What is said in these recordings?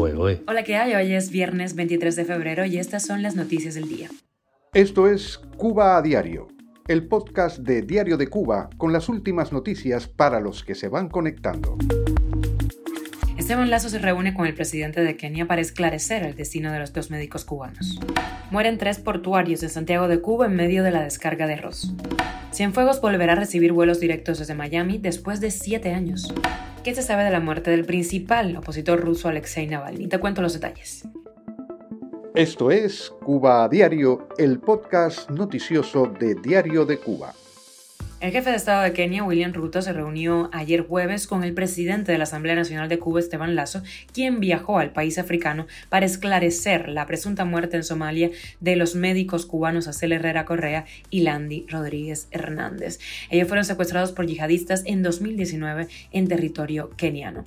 Hola, ¿qué hay? Hoy es viernes 23 de febrero y estas son las noticias del día. Esto es Cuba a Diario, el podcast de Diario de Cuba con las últimas noticias para los que se van conectando. Esteban Lazo se reúne con el presidente de Kenia para esclarecer el destino de los dos médicos cubanos. Mueren tres portuarios de Santiago de Cuba en medio de la descarga de arroz. Cienfuegos volverá a recibir vuelos directos desde Miami después de siete años. ¿Qué se sabe de la muerte del principal opositor ruso Alexei Navalny? Te cuento los detalles. Esto es Cuba a Diario, el podcast noticioso de Diario de Cuba. El jefe de Estado de Kenia, William Ruto, se reunió ayer jueves con el presidente de la Asamblea Nacional de Cuba, Esteban Lazo, quien viajó al país africano para esclarecer la presunta muerte en Somalia de los médicos cubanos Acel Herrera Correa y Landy Rodríguez Hernández. Ellos fueron secuestrados por yihadistas en 2019 en territorio keniano.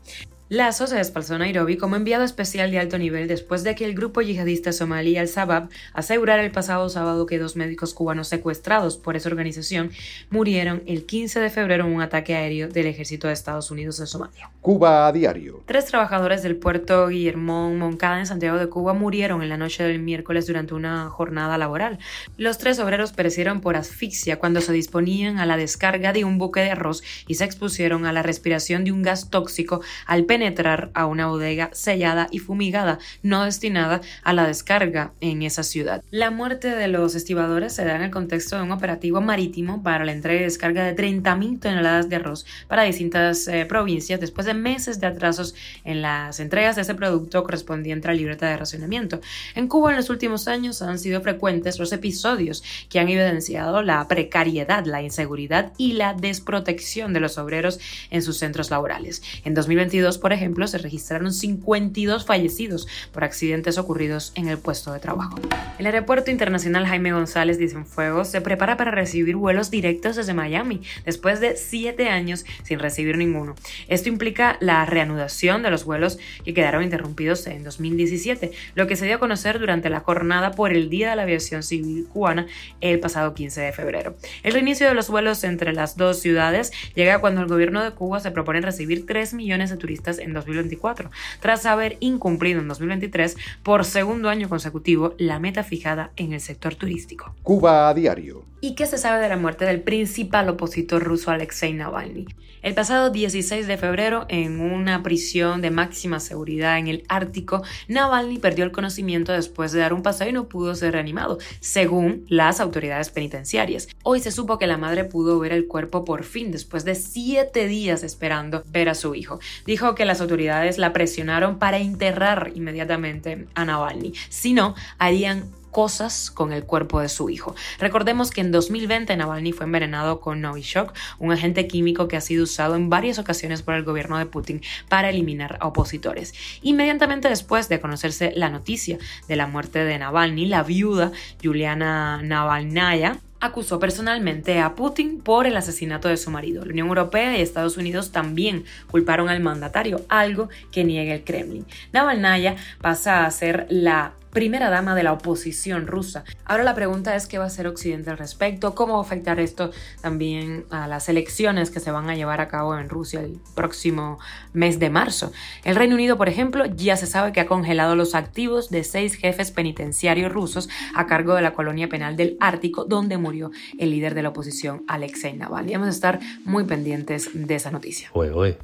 Lazo se desplazó a Nairobi como enviado especial de alto nivel después de que el grupo yihadista somalí al-Shabaab asegurara el pasado sábado que dos médicos cubanos secuestrados por esa organización murieron el 15 de febrero en un ataque aéreo del ejército de Estados Unidos en Somalia. Cuba a diario. Tres trabajadores del puerto Guillermo Moncada en Santiago de Cuba murieron en la noche del miércoles durante una jornada laboral. Los tres obreros perecieron por asfixia cuando se disponían a la descarga de un buque de arroz y se expusieron a la respiración de un gas tóxico al penetrar penetrar a una bodega sellada y fumigada no destinada a la descarga en esa ciudad. La muerte de los estibadores se da en el contexto de un operativo marítimo para la entrega y descarga de 30.000 toneladas de arroz para distintas eh, provincias después de meses de atrasos en las entregas de ese producto correspondiente a la libreta de racionamiento. En Cuba en los últimos años han sido frecuentes los episodios que han evidenciado la precariedad, la inseguridad y la desprotección de los obreros en sus centros laborales. En 2022, por ejemplo, se registraron 52 fallecidos por accidentes ocurridos en el puesto de trabajo. El Aeropuerto Internacional Jaime González de Cienfuegos se prepara para recibir vuelos directos desde Miami después de siete años sin recibir ninguno. Esto implica la reanudación de los vuelos que quedaron interrumpidos en 2017, lo que se dio a conocer durante la jornada por el Día de la Aviación Civil Cubana el pasado 15 de febrero. El reinicio de los vuelos entre las dos ciudades llega cuando el gobierno de Cuba se propone recibir 3 millones de turistas en 2024, tras haber incumplido en 2023 por segundo año consecutivo la meta fijada en el sector turístico. Cuba a diario. ¿Y qué se sabe de la muerte del principal opositor ruso Alexei Navalny? El pasado 16 de febrero, en una prisión de máxima seguridad en el Ártico, Navalny perdió el conocimiento después de dar un paseo y no pudo ser reanimado, según las autoridades penitenciarias. Hoy se supo que la madre pudo ver el cuerpo por fin después de siete días esperando ver a su hijo. Dijo que las autoridades la presionaron para enterrar inmediatamente a Navalny, si no, harían cosas con el cuerpo de su hijo. Recordemos que en 2020 Navalny fue envenenado con Novichok, un agente químico que ha sido usado en varias ocasiones por el gobierno de Putin para eliminar a opositores. Inmediatamente después de conocerse la noticia de la muerte de Navalny, la viuda Juliana Navalnaya acusó personalmente a Putin por el asesinato de su marido. La Unión Europea y Estados Unidos también culparon al mandatario, algo que niega el Kremlin. Navalnaya pasa a ser la primera dama de la oposición rusa. Ahora la pregunta es qué va a hacer Occidente al respecto, cómo va a afectar esto también a las elecciones que se van a llevar a cabo en Rusia el próximo mes de marzo. El Reino Unido, por ejemplo, ya se sabe que ha congelado los activos de seis jefes penitenciarios rusos a cargo de la colonia penal del Ártico, donde murió el líder de la oposición, Alexei Navalny. Vamos a estar muy pendientes de esa noticia.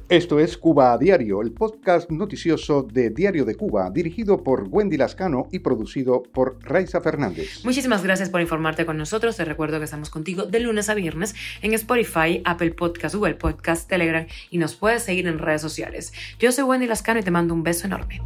Esto es Cuba a Diario, el podcast noticioso de Diario de Cuba, dirigido por Wendy Lascano y producido por Raiza Fernández. Muchísimas gracias por informarte con nosotros. Te recuerdo que estamos contigo de lunes a viernes en Spotify, Apple Podcast, Google Podcast, Telegram y nos puedes seguir en redes sociales. Yo soy Wendy Lascano y te mando un beso enorme.